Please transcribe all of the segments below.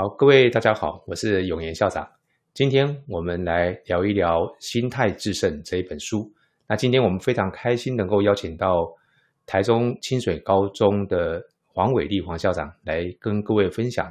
好，各位大家好，我是永言校长。今天我们来聊一聊《心态致胜》这一本书。那今天我们非常开心能够邀请到台中清水高中的黄伟立黄校长来跟各位分享《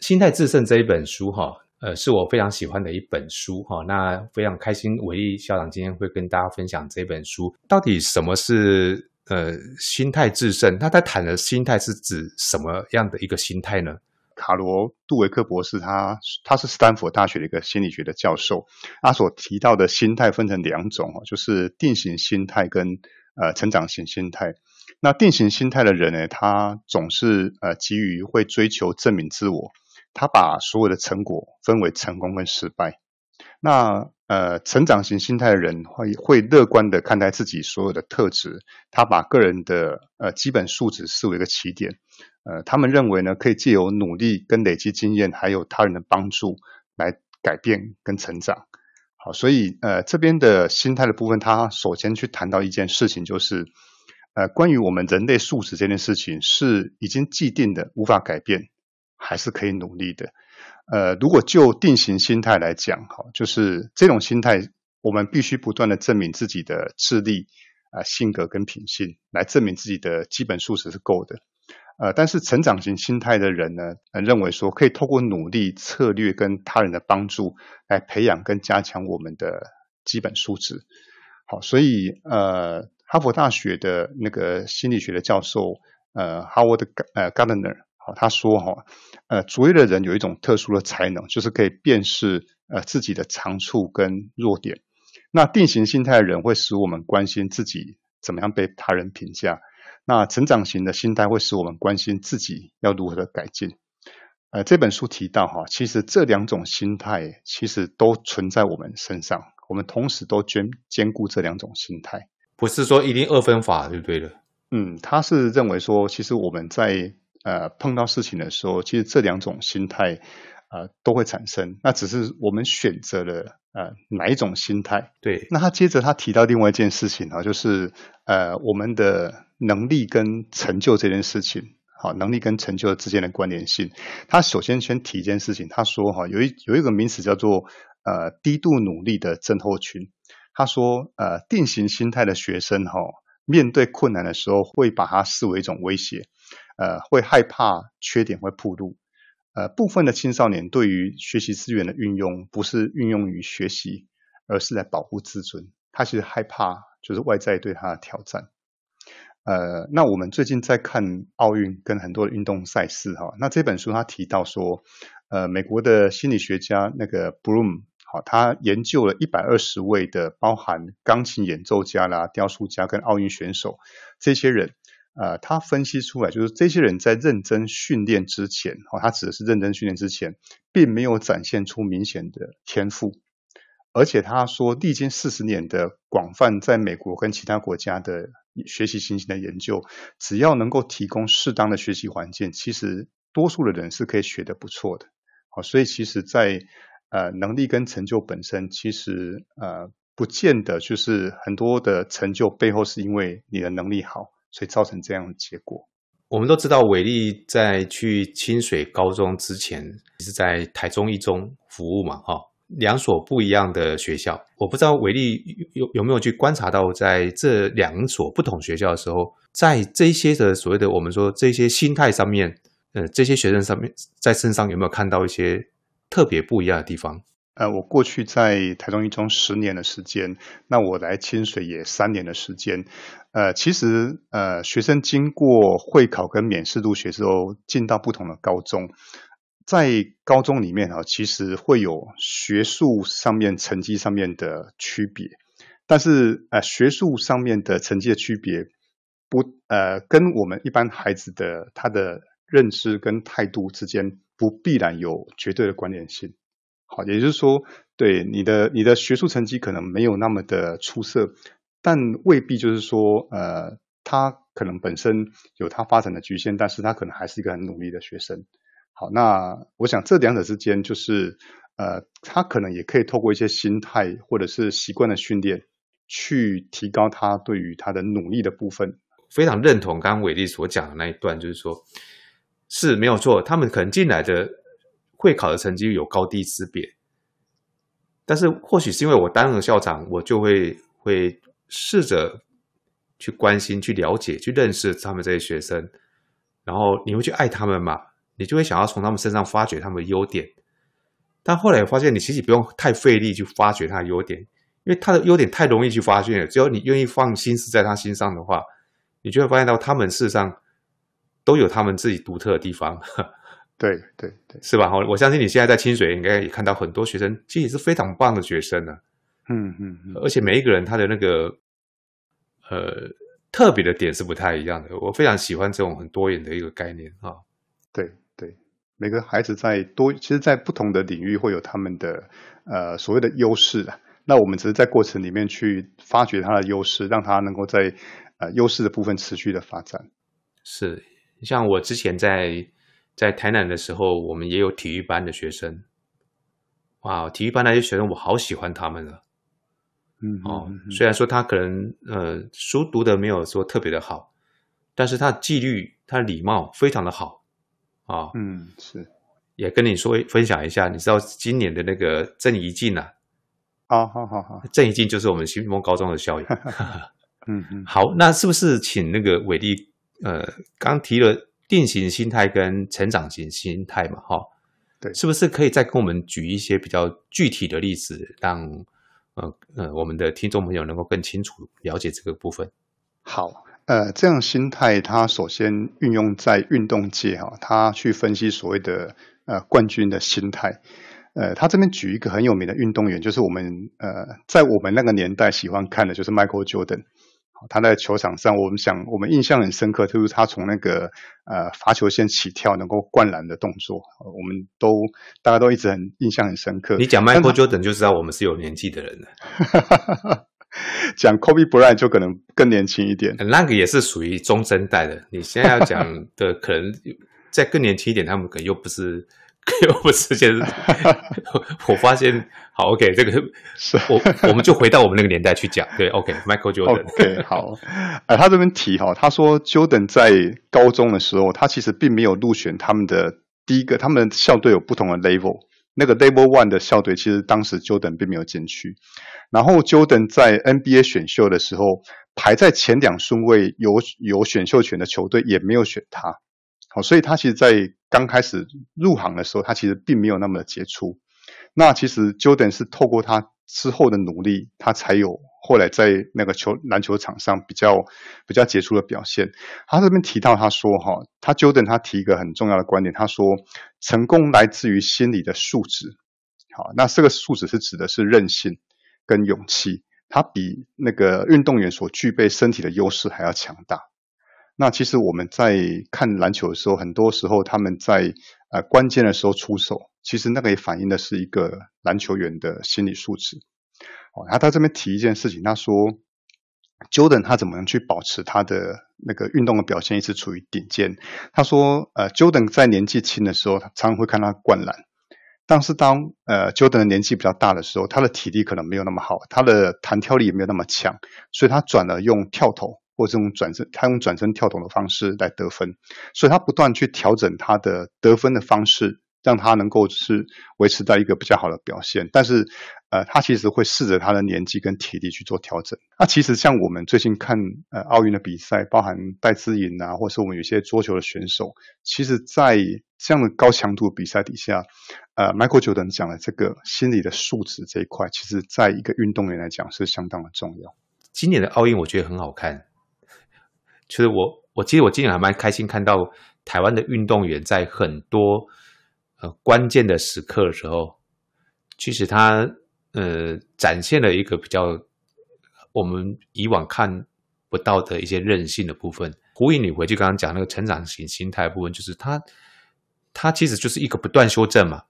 心态致胜》这一本书。哈，呃，是我非常喜欢的一本书。哈，那非常开心，伟立校长今天会跟大家分享这本书。到底什么是？呃，心态致胜，那他谈的心态是指什么样的一个心态呢？卡罗杜维克博士他，他他是斯坦福大学的一个心理学的教授，他所提到的心态分成两种哦，就是定型心态跟呃成长型心态。那定型心态的人呢，他总是呃急于会追求证明自我，他把所有的成果分为成功跟失败。那呃，成长型心态的人会会乐观的看待自己所有的特质，他把个人的呃基本素质视为一个起点，呃，他们认为呢，可以借由努力跟累积经验，还有他人的帮助来改变跟成长。好，所以呃这边的心态的部分，他首先去谈到一件事情，就是呃关于我们人类素质这件事情是已经既定的，无法改变，还是可以努力的。呃，如果就定型心态来讲，哈，就是这种心态，我们必须不断的证明自己的智力、啊、性格跟品性，来证明自己的基本素质是够的。呃，但是成长型心态的人呢，认为说可以透过努力、策略跟他人的帮助，来培养跟加强我们的基本素质。好，所以呃，哈佛大学的那个心理学的教授，呃，Howard 呃 Gardner。好，他说哈，呃，卓越的人有一种特殊的才能，就是可以辨识呃自己的长处跟弱点。那定型心态的人会使我们关心自己怎么样被他人评价。那成长型的心态会使我们关心自己要如何的改进。呃，这本书提到哈，其实这两种心态其实都存在我们身上，我们同时都兼兼顾这两种心态，不是说一定二分法就对了。嗯，他是认为说，其实我们在呃，碰到事情的时候，其实这两种心态，呃，都会产生。那只是我们选择了呃哪一种心态。对。那他接着他提到另外一件事情啊，就是呃我们的能力跟成就这件事情，好，能力跟成就之间的关联性。他首先先提一件事情，他说哈，有一有一个名词叫做呃低度努力的症候群。他说呃定型心态的学生哈，面对困难的时候会把它视为一种威胁。呃，会害怕缺点会暴露。呃，部分的青少年对于学习资源的运用，不是运用于学习，而是来保护自尊。他其实害怕就是外在对他的挑战。呃，那我们最近在看奥运跟很多的运动赛事哈。那这本书他提到说，呃，美国的心理学家那个 Bloom 好，他研究了一百二十位的包含钢琴演奏家啦、雕塑家跟奥运选手这些人。呃，他分析出来，就是这些人在认真训练之前，哦，他指的是认真训练之前，并没有展现出明显的天赋，而且他说，历经四十年的广泛在美国跟其他国家的学习情形的研究，只要能够提供适当的学习环境，其实多数的人是可以学得不错的。好，所以其实在，在呃能力跟成就本身，其实呃不见得就是很多的成就背后是因为你的能力好。所以造成这样的结果。我们都知道，伟力在去清水高中之前是在台中一中服务嘛，哈，两所不一样的学校。我不知道伟力有有没有去观察到，在这两所不同学校的时候，在这些的所谓的我们说这些心态上面，呃，这些学生上面在身上有没有看到一些特别不一样的地方？呃，我过去在台中一中十年的时间，那我来清水也三年的时间。呃，其实呃，学生经过会考跟免试入学之后，进到不同的高中，在高中里面啊，其实会有学术上面成绩上面的区别，但是呃，学术上面的成绩的区别不呃，跟我们一般孩子的他的认知跟态度之间不必然有绝对的关联性。好，也就是说，对你的你的学术成绩可能没有那么的出色，但未必就是说，呃，他可能本身有他发展的局限，但是他可能还是一个很努力的学生。好，那我想这两者之间，就是呃，他可能也可以透过一些心态或者是习惯的训练，去提高他对于他的努力的部分。非常认同刚刚伟立所讲的那一段，就是说是没有错，他们可能进来的会考的成绩有高低之别，但是或许是因为我担任校长，我就会会试着去关心、去了解、去认识他们这些学生，然后你会去爱他们嘛，你就会想要从他们身上发掘他们的优点。但后来我发现，你其实不用太费力去发掘他的优点，因为他的优点太容易去发现了。只要你愿意放心思在他心上的话，你就会发现到他们事实上都有他们自己独特的地方。对对对，是吧？我我相信你现在在清水应该也看到很多学生，其实也是非常棒的学生呢、啊。嗯嗯嗯，而且每一个人他的那个呃特别的点是不太一样的。我非常喜欢这种很多元的一个概念啊。对。每个孩子在多，其实，在不同的领域会有他们的呃所谓的优势啊。那我们只是在过程里面去发掘他的优势，让他能够在呃优势的部分持续的发展。是，像我之前在在台南的时候，我们也有体育班的学生。哇，体育班那些学生，我好喜欢他们了。嗯，哦，虽然说他可能呃书读的没有说特别的好，但是他的纪律、他的礼貌非常的好。啊、哦，嗯，是，也跟你说分享一下，你知道今年的那个郑怡静啊？好好好好，郑怡静就是我们新丰高中的校友。嗯嗯，好，那是不是请那个伟力？呃，刚提了定型心态跟成长型心态嘛，哈、哦，对，是不是可以再跟我们举一些比较具体的例子，让呃呃我们的听众朋友能够更清楚了解这个部分？好。呃，这样心态，它首先运用在运动界哈，他去分析所谓的呃冠军的心态。呃，他这边举一个很有名的运动员，就是我们呃在我们那个年代喜欢看的，就是 Michael Jordan。他在球场上，我们想我们印象很深刻，就是他从那个呃罚球线起跳能够灌篮的动作，我们都大家都一直很印象很深刻。你讲 Michael Jordan 就知道我们是有年纪的人了。讲 Kobe Bryant 就可能更年轻一点，那个也是属于中生代的。你现在要讲的可能再更年轻一点，他们可能又不是，又不是。现在 我发现，好，OK，这个是我我们就回到我们那个年代去讲。对，OK，Michael Jordan。OK，好。呃，他这边提哈，他说 Jordan 在高中的时候，他其实并没有入选他们的第一个，他们校队有不同的 level。那个 Level One 的校队，其实当时 Jordan 并没有进去。然后 Jordan 在 NBA 选秀的时候，排在前两顺位有有选秀权的球队也没有选他。好，所以他其实，在刚开始入行的时候，他其实并没有那么的杰出。那其实 Jordan 是透过他之后的努力，他才有后来在那个球篮球场上比较比较杰出的表现。他这边提到他说哈，他 Jordan 他提一个很重要的观点，他说成功来自于心理的素质。好，那这个素质是指的是韧性跟勇气，他比那个运动员所具备身体的优势还要强大。那其实我们在看篮球的时候，很多时候他们在呃关键的时候出手，其实那个也反映的是一个篮球员的心理素质。哦，然后他这边提一件事情，他说，Jordan 他怎么样去保持他的那个运动的表现一直处于顶尖？他说，呃，Jordan 在年纪轻的时候，他常常会看他灌篮，但是当呃 Jordan 的年纪比较大的时候，他的体力可能没有那么好，他的弹跳力也没有那么强，所以他转了用跳投。或这种转身，他用转身跳投的方式来得分，所以他不断去调整他的得分的方式，让他能够是维持在一个比较好的表现。但是，呃，他其实会试着他的年纪跟体力去做调整。那其实像我们最近看呃奥运的比赛，包含戴资颖啊，或是我们有些桌球的选手，其实在这样的高强度比赛底下，呃，Michael Jordan 讲的这个心理的素质这一块，其实在一个运动员来讲是相当的重要。今年的奥运我觉得很好看。其实我，我其实我今年还蛮开心，看到台湾的运动员在很多呃关键的时刻的时候，其实他呃展现了一个比较我们以往看不到的一些韧性的部分。呼应你回去刚刚讲那个成长型心态部分，就是他他其实就是一个不断修正嘛，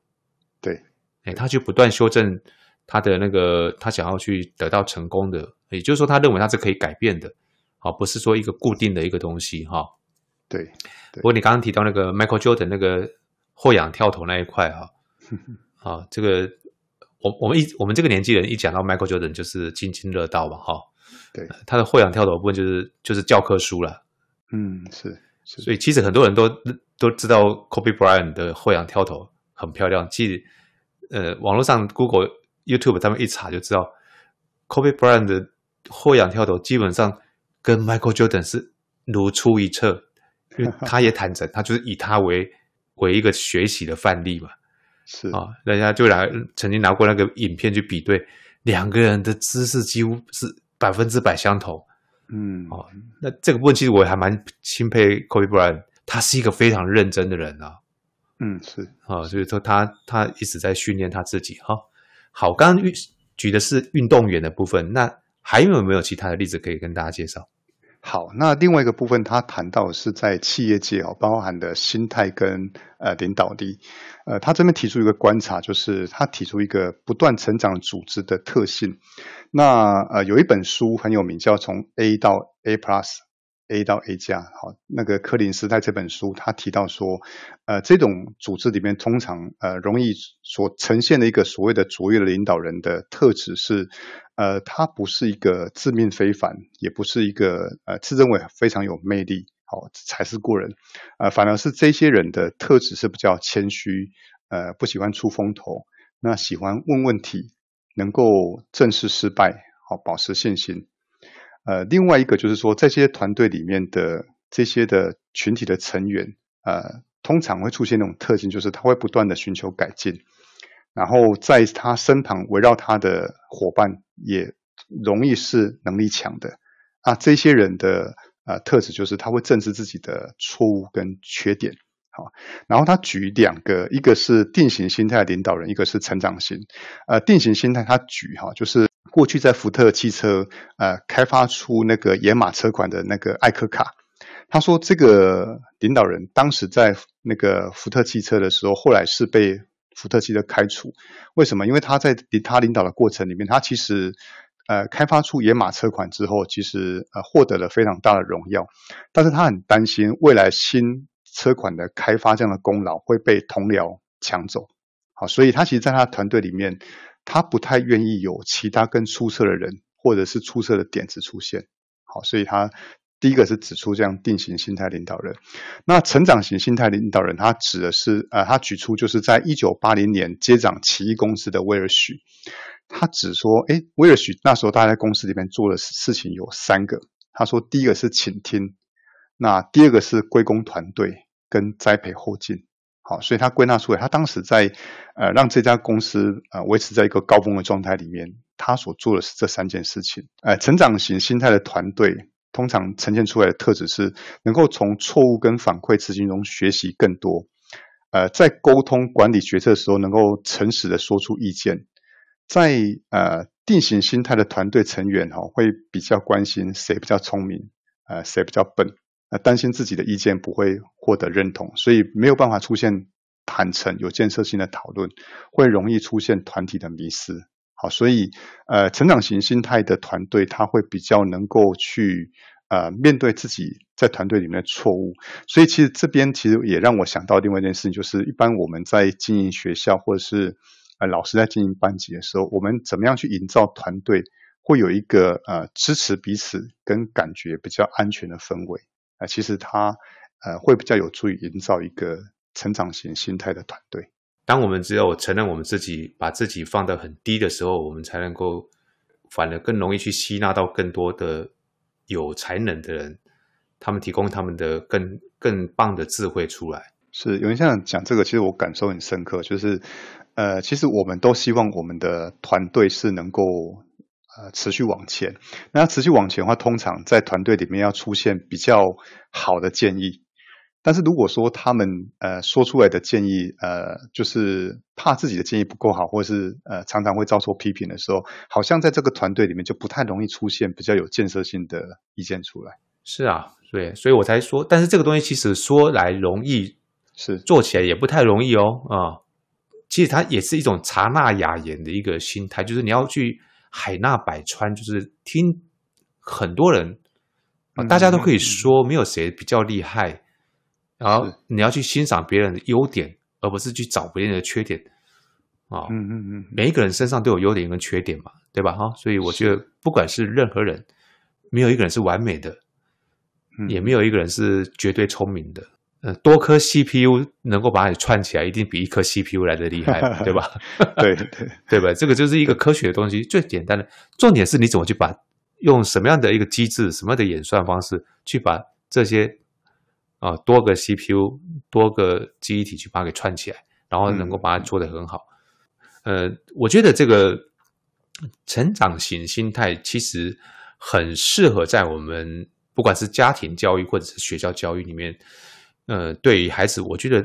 对，哎，他就不断修正他的那个他想要去得到成功的，也就是说，他认为他是可以改变的。啊，不是说一个固定的一个东西哈。对，不过你刚刚提到那个 Michael Jordan 那个后仰跳投那一块哈，啊，这个我我们一我们这个年纪人一讲到 Michael Jordan 就是津津乐道嘛哈。对，他的后仰跳投部分就是就是教科书了，嗯，是。是所以其实很多人都都知道 Kobe Bryant 的后仰跳投很漂亮。其实，呃，网络上 Google、YouTube 他们一查就知道，Kobe Bryant 的后仰跳投基本上跟 Michael Jordan 是如出一辙，因为 他也坦诚，他就是以他为为一个学习的范例嘛。是啊，人家就来曾经拿过那个影片去比对，两个人的姿势几乎是百分之百相同。嗯，哦，那这个部分其实我还蛮钦佩 Kobe Bryant，他是一个非常认真的人啊。嗯，是啊、哦，所以说他他一直在训练他自己哈、哦。好，刚刚举的是运动员的部分，那还有没有其他的例子可以跟大家介绍？好，那另外一个部分，他谈到是在企业界哦，包含的心态跟呃领导力。呃，他这边提出一个观察，就是他提出一个不断成长组织的特性。那呃，有一本书很有名，叫《从 A 到 A Plus A 到 A 加》。好，那个柯林斯在这本书他提到说，呃，这种组织里面通常呃容易所呈现的一个所谓的卓越的领导人的特质是，呃，他不是一个自命非凡，也不是一个呃自认为非常有魅力，好才是过人，呃，反而是这些人的特质是比较谦虚，呃，不喜欢出风头，那喜欢问问题。能够正视失败，好保持信心。呃，另外一个就是说，在这些团队里面的这些的群体的成员，呃，通常会出现那种特性，就是他会不断的寻求改进，然后在他身旁围绕他的伙伴也容易是能力强的。啊，这些人的呃特质就是他会正视自己的错误跟缺点。好，然后他举两个，一个是定型心态领导人，一个是成长型。呃，定型心态他举哈，就是过去在福特汽车呃开发出那个野马车款的那个艾克卡，他说这个领导人当时在那个福特汽车的时候，后来是被福特汽车开除。为什么？因为他在他领导的过程里面，他其实呃开发出野马车款之后，其实呃获得了非常大的荣耀，但是他很担心未来新车款的开发这样的功劳会被同僚抢走，好，所以他其实在他团队里面，他不太愿意有其他更出色的人或者是出色的点子出现，好，所以他第一个是指出这样定型心态领导人。那成长型心态领导人，他指的是呃，他举出就是在一九八零年接掌奇异公司的威尔许，他只说，哎，威尔许那时候他在公司里面做的事情有三个，他说第一个是倾听。那第二个是归功团队跟栽培后进，好，所以他归纳出来，他当时在呃让这家公司呃维持在一个高峰的状态里面，他所做的是这三件事情。呃，成长型心态的团队通常呈现出来的特质是能够从错误跟反馈执行中学习更多，呃，在沟通管理决策的时候能够诚实的说出意见，在呃定型心态的团队成员哈、会比较关心谁比较聪明，呃谁比较笨。担心自己的意见不会获得认同，所以没有办法出现坦诚、有建设性的讨论，会容易出现团体的迷失。好，所以呃，成长型心态的团队，他会比较能够去呃面对自己在团队里面的错误。所以其实这边其实也让我想到另外一件事情，就是一般我们在经营学校或者是呃老师在经营班级的时候，我们怎么样去营造团队，会有一个呃支持彼此跟感觉比较安全的氛围。啊，其实他呃会比较有助于营造一个成长型心态的团队。当我们只有承认我们自己，把自己放得很低的时候，我们才能够反而更容易去吸纳到更多的有才能的人，他们提供他们的更更棒的智慧出来。是有人像讲这个，其实我感受很深刻，就是呃，其实我们都希望我们的团队是能够。呃，持续往前。那持续往前的话，通常在团队里面要出现比较好的建议。但是如果说他们呃说出来的建议，呃，就是怕自己的建议不够好，或者是呃常常会遭受批评的时候，好像在这个团队里面就不太容易出现比较有建设性的意见出来。是啊，对，所以我才说，但是这个东西其实说来容易，是做起来也不太容易哦。啊、呃，其实它也是一种察纳雅言的一个心态，就是你要去。海纳百川，就是听很多人啊，大家都可以说，没有谁比较厉害。嗯、然后你要去欣赏别人的优点，而不是去找别人的缺点啊。嗯嗯嗯，每一个人身上都有优点跟缺点嘛，对吧？哈，所以我觉得不管是任何人，没有一个人是完美的。也没有一个人是绝对聪明的。呃，多颗 CPU 能够把你串起来，一定比一颗 CPU 来的厉害，对吧？对对 对吧？这个就是一个科学的东西，最简单的。重点是你怎么去把用什么样的一个机制，什么样的演算方式，去把这些啊、呃、多个 CPU、多个记忆体去把它给串起来，然后能够把它做得很好。嗯、呃，我觉得这个成长型心态其实很适合在我们不管是家庭教育或者是学校教育里面。呃，对于孩子，我觉得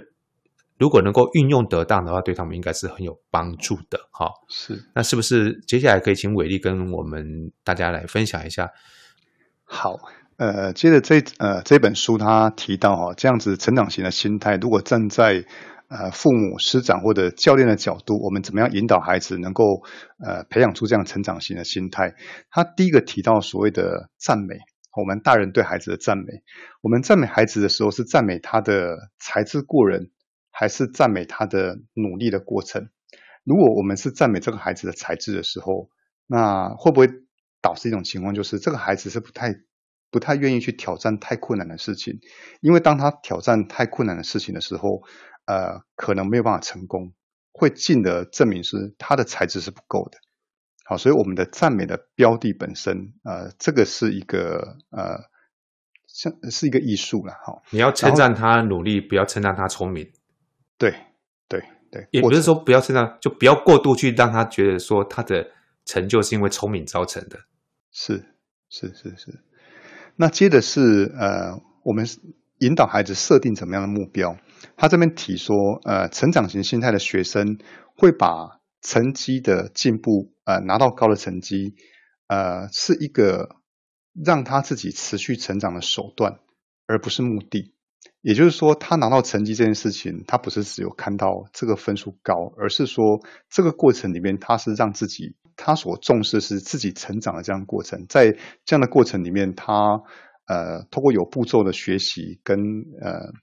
如果能够运用得当的话，对他们应该是很有帮助的。哈，是。那是不是接下来可以请伟力跟我们大家来分享一下？好，呃，接着这呃这本书他提到哈，这样子成长型的心态，如果站在呃父母、师长或者教练的角度，我们怎么样引导孩子能够呃培养出这样成长型的心态？他第一个提到所谓的赞美。我们大人对孩子的赞美，我们赞美孩子的时候，是赞美他的才智过人，还是赞美他的努力的过程？如果我们是赞美这个孩子的才智的时候，那会不会导致一种情况，就是这个孩子是不太不太愿意去挑战太困难的事情？因为当他挑战太困难的事情的时候，呃，可能没有办法成功，会进而证明是他的才智是不够的。好，所以我们的赞美的标的本身，呃，这个是一个呃，像是一个艺术了。哈，你要称赞他努力，不要称赞他聪明。对，对，对，也不是说不要称赞，就不要过度去让他觉得说他的成就是因为聪明造成的。是，是，是，是。那接着是呃，我们引导孩子设定怎么样的目标？他这边提说，呃，成长型心态的学生会把。成绩的进步，呃，拿到高的成绩，呃，是一个让他自己持续成长的手段，而不是目的。也就是说，他拿到成绩这件事情，他不是只有看到这个分数高，而是说这个过程里面，他是让自己他所重视是自己成长的这样过程。在这样的过程里面，他呃，通过有步骤的学习跟呃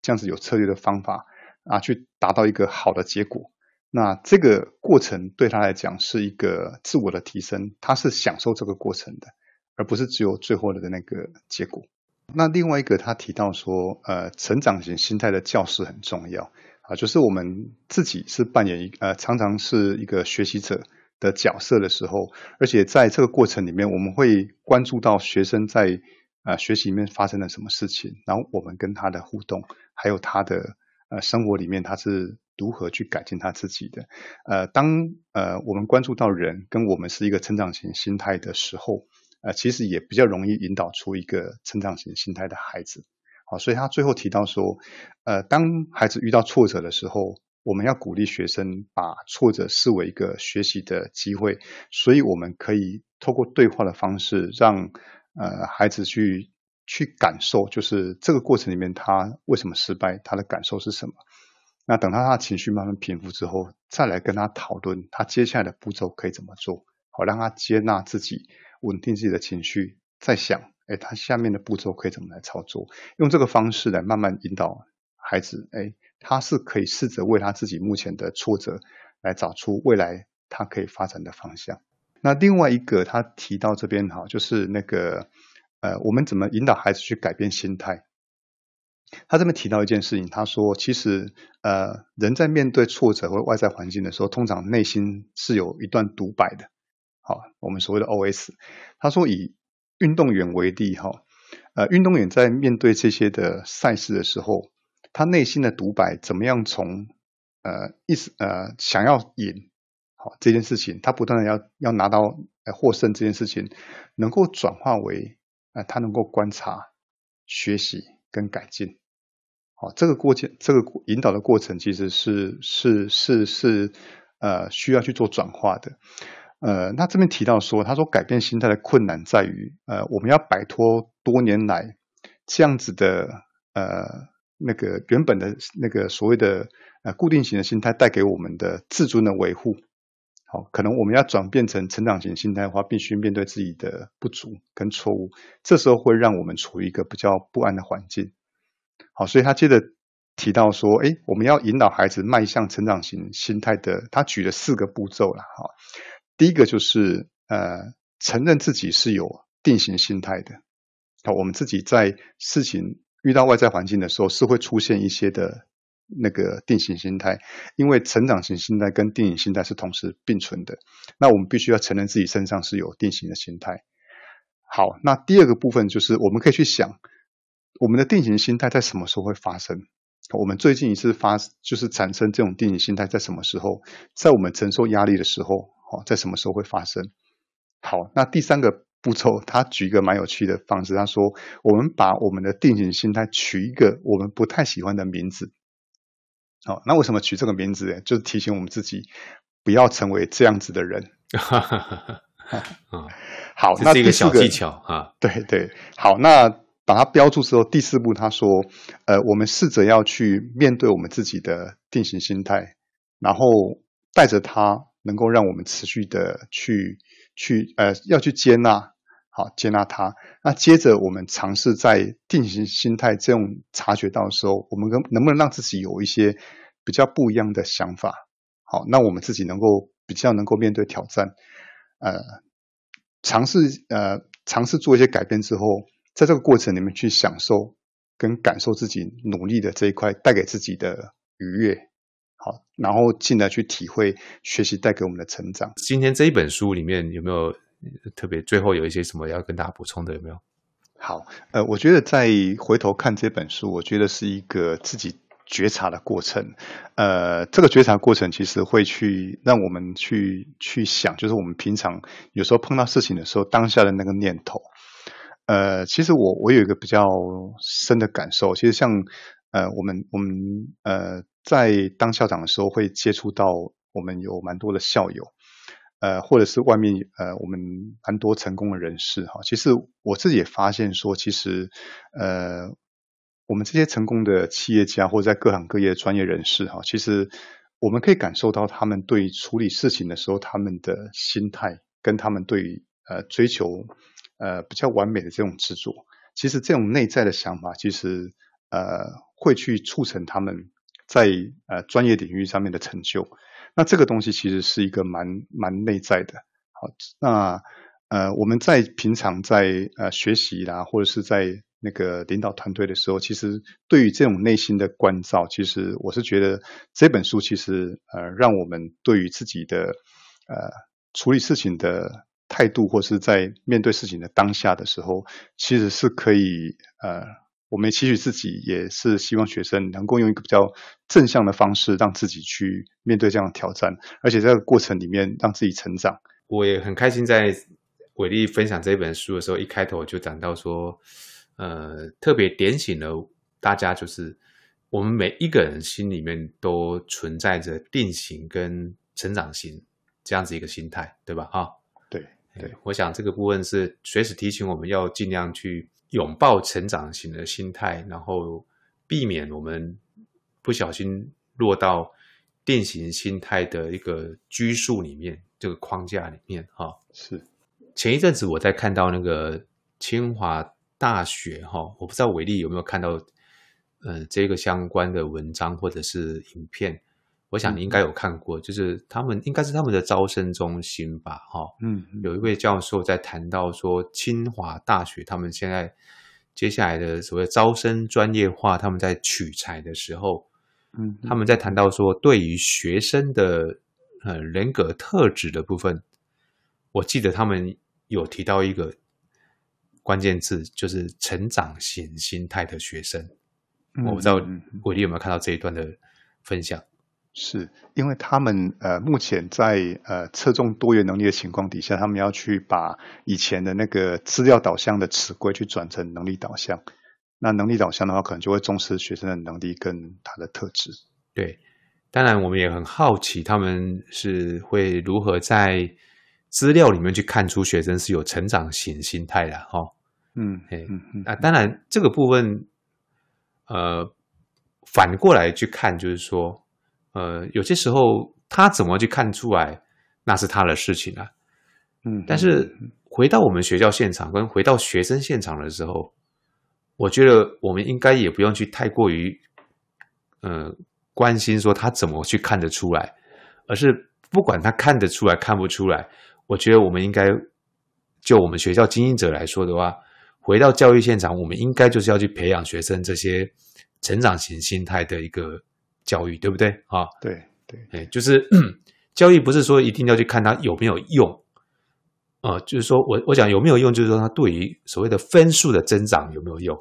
这样子有策略的方法啊，去达到一个好的结果。那这个过程对他来讲是一个自我的提升，他是享受这个过程的，而不是只有最后的那个结果。那另外一个，他提到说，呃，成长型心态的教师很重要啊，就是我们自己是扮演一呃，常常是一个学习者的角色的时候，而且在这个过程里面，我们会关注到学生在呃学习里面发生了什么事情，然后我们跟他的互动，还有他的呃生活里面他是。如何去改进他自己的？呃，当呃我们关注到人跟我们是一个成长型心态的时候，呃，其实也比较容易引导出一个成长型心态的孩子。好，所以他最后提到说，呃，当孩子遇到挫折的时候，我们要鼓励学生把挫折视为一个学习的机会，所以我们可以透过对话的方式让，呃孩子去去感受，就是这个过程里面他为什么失败，他的感受是什么。那等到他的情绪慢慢平复之后，再来跟他讨论他接下来的步骤可以怎么做，好让他接纳自己，稳定自己的情绪，再想，哎，他下面的步骤可以怎么来操作？用这个方式来慢慢引导孩子，哎，他是可以试着为他自己目前的挫折来找出未来他可以发展的方向。那另外一个他提到这边哈，就是那个呃，我们怎么引导孩子去改变心态？他这边提到一件事情，他说：“其实，呃，人在面对挫折或外在环境的时候，通常内心是有一段独白的。好，我们所谓的 OS。他说，以运动员为例，哈，呃，运动员在面对这些的赛事的时候，他内心的独白怎么样从呃意思呃想要赢，好这件事情，他不断的要要拿到呃获胜这件事情，能够转化为呃他能够观察、学习跟改进。”好，这个过程，这个引导的过程，其实是是是是呃需要去做转化的。呃，那这边提到说，他说改变心态的困难在于，呃，我们要摆脱多年来这样子的呃那个原本的那个所谓的呃固定型的心态带给我们的自尊的维护。好，可能我们要转变成成长型心态的话，必须面对自己的不足跟错误，这时候会让我们处于一个比较不安的环境。好，所以他接着提到说，诶，我们要引导孩子迈向成长型心态的，他举了四个步骤了。哈，第一个就是呃，承认自己是有定型心态的。好，我们自己在事情遇到外在环境的时候，是会出现一些的那个定型心态，因为成长型心态跟定型心态是同时并存的。那我们必须要承认自己身上是有定型的心态。好，那第二个部分就是我们可以去想，我们的定型心态在什么时候会发生？我们最近一次发就是产生这种定型心态在什么时候？在我们承受压力的时候，哦，在什么时候会发生？好，那第三个步骤，他举一个蛮有趣的方式，他说：我们把我们的定型心态取一个我们不太喜欢的名字。好，那为什么取这个名字呢？就是提醒我们自己不要成为这样子的人。好，那这是一个小技巧啊。对对，好，那。把它标注之后，第四步他说：“呃，我们试着要去面对我们自己的定型心态，然后带着它，能够让我们持续的去去呃，要去接纳，好接纳它。那接着我们尝试在定型心态这种察觉到的时候，我们能能不能让自己有一些比较不一样的想法？好，那我们自己能够比较能够面对挑战，呃，尝试呃尝试做一些改变之后。”在这个过程里面去享受跟感受自己努力的这一块带给自己的愉悦，好，然后进来去体会学习带给我们的成长。今天这一本书里面有没有特别最后有一些什么要跟大家补充的？有没有？好，呃，我觉得在回头看这本书，我觉得是一个自己觉察的过程。呃，这个觉察过程其实会去让我们去去想，就是我们平常有时候碰到事情的时候，当下的那个念头。呃，其实我我有一个比较深的感受，其实像呃，我们我们呃，在当校长的时候会接触到我们有蛮多的校友，呃，或者是外面呃，我们蛮多成功的人士哈。其实我自己也发现说，其实呃，我们这些成功的企业家或者在各行各业的专业人士哈，其实我们可以感受到他们对处理事情的时候，他们的心态跟他们对呃追求。呃，比较完美的这种执着，其实这种内在的想法，其实呃会去促成他们在呃专业领域上面的成就。那这个东西其实是一个蛮蛮内在的。好，那呃我们在平常在呃学习啦，或者是在那个领导团队的时候，其实对于这种内心的关照，其实我是觉得这本书其实呃让我们对于自己的呃处理事情的。态度，或是在面对事情的当下的时候，其实是可以呃，我们期许自己，也是希望学生能够用一个比较正向的方式，让自己去面对这样的挑战，而且在这个过程里面让自己成长。我也很开心，在伟力分享这本书的时候，一开头就讲到说，呃，特别点醒了大家，就是我们每一个人心里面都存在着定型跟成长型这样子一个心态，对吧？哈。对，我想这个部分是随时提醒我们要尽量去拥抱成长型的心态，然后避免我们不小心落到定型心态的一个拘束里面，这个框架里面哈。是。前一阵子我在看到那个清华大学哈，我不知道伟力有没有看到，呃，这个相关的文章或者是影片。我想你应该有看过，就是他们应该是他们的招生中心吧，哈，嗯，有一位教授在谈到说，清华大学他们现在接下来的所谓招生专业化，他们在取材的时候，嗯，他们在谈到说，对于学生的呃人格特质的部分，我记得他们有提到一个关键字，就是成长型心态的学生，我不知道伟力有没有看到这一段的分享。是因为他们呃，目前在呃侧重多元能力的情况底下，他们要去把以前的那个资料导向的词汇去转成能力导向。那能力导向的话，可能就会重视学生的能力跟他的特质。对，当然我们也很好奇，他们是会如何在资料里面去看出学生是有成长型心态的哈。嗯，哎，嗯嗯，那当然这个部分，呃，反过来去看，就是说。呃，有些时候他怎么去看出来，那是他的事情啊。嗯，但是回到我们学校现场跟回到学生现场的时候，我觉得我们应该也不用去太过于，呃，关心说他怎么去看得出来，而是不管他看得出来看不出来，我觉得我们应该就我们学校经营者来说的话，回到教育现场，我们应该就是要去培养学生这些成长型心态的一个教育，对不对？啊，对对，哎，就是 教育不是说一定要去看它有没有用，啊、呃，就是说我我讲有没有用，就是说它对于所谓的分数的增长有没有用？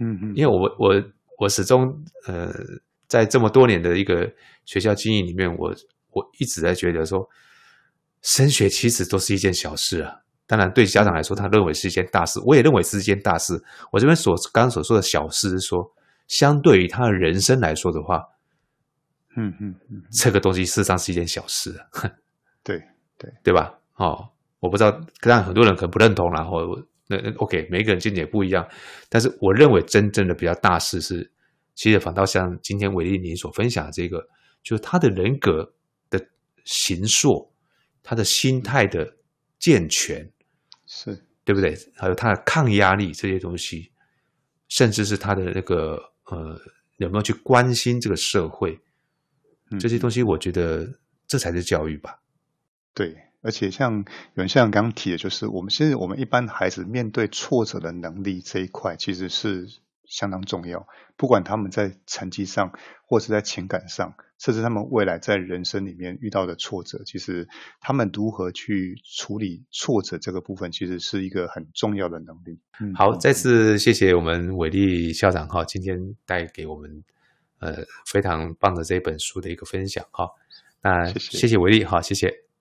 嗯嗯，因为我我我始终呃，在这么多年的一个学校经营里面，我我一直在觉得说。升学其实都是一件小事啊，当然对家长来说，他认为是一件大事，我也认为是一件大事。我这边所刚刚所说的小事是说，相对于他的人生来说的话，嗯嗯嗯，这个东西事实上是一件小事啊，对对对吧？哦，我不知道，但很多人可能不认同，然后那 OK，每一个人见解不一样，但是我认为真正的比较大事是，其实反倒像今天韦莉您所分享的这个，就是他的人格的形塑。他的心态的健全，是对不对？还有他的抗压力这些东西，甚至是他的那个呃，有没有去关心这个社会，这些东西，我觉得这才是教育吧。对，而且像有人像刚刚提的，就是我们现在我们一般孩子面对挫折的能力这一块，其实是。相当重要，不管他们在成绩上，或是在情感上，甚至他们未来在人生里面遇到的挫折，其实他们如何去处理挫折这个部分，其实是一个很重要的能力。嗯，好，再次谢谢我们韦莉校长哈，今天带给我们呃非常棒的这本书的一个分享哈。那谢谢韦莉哈，谢谢。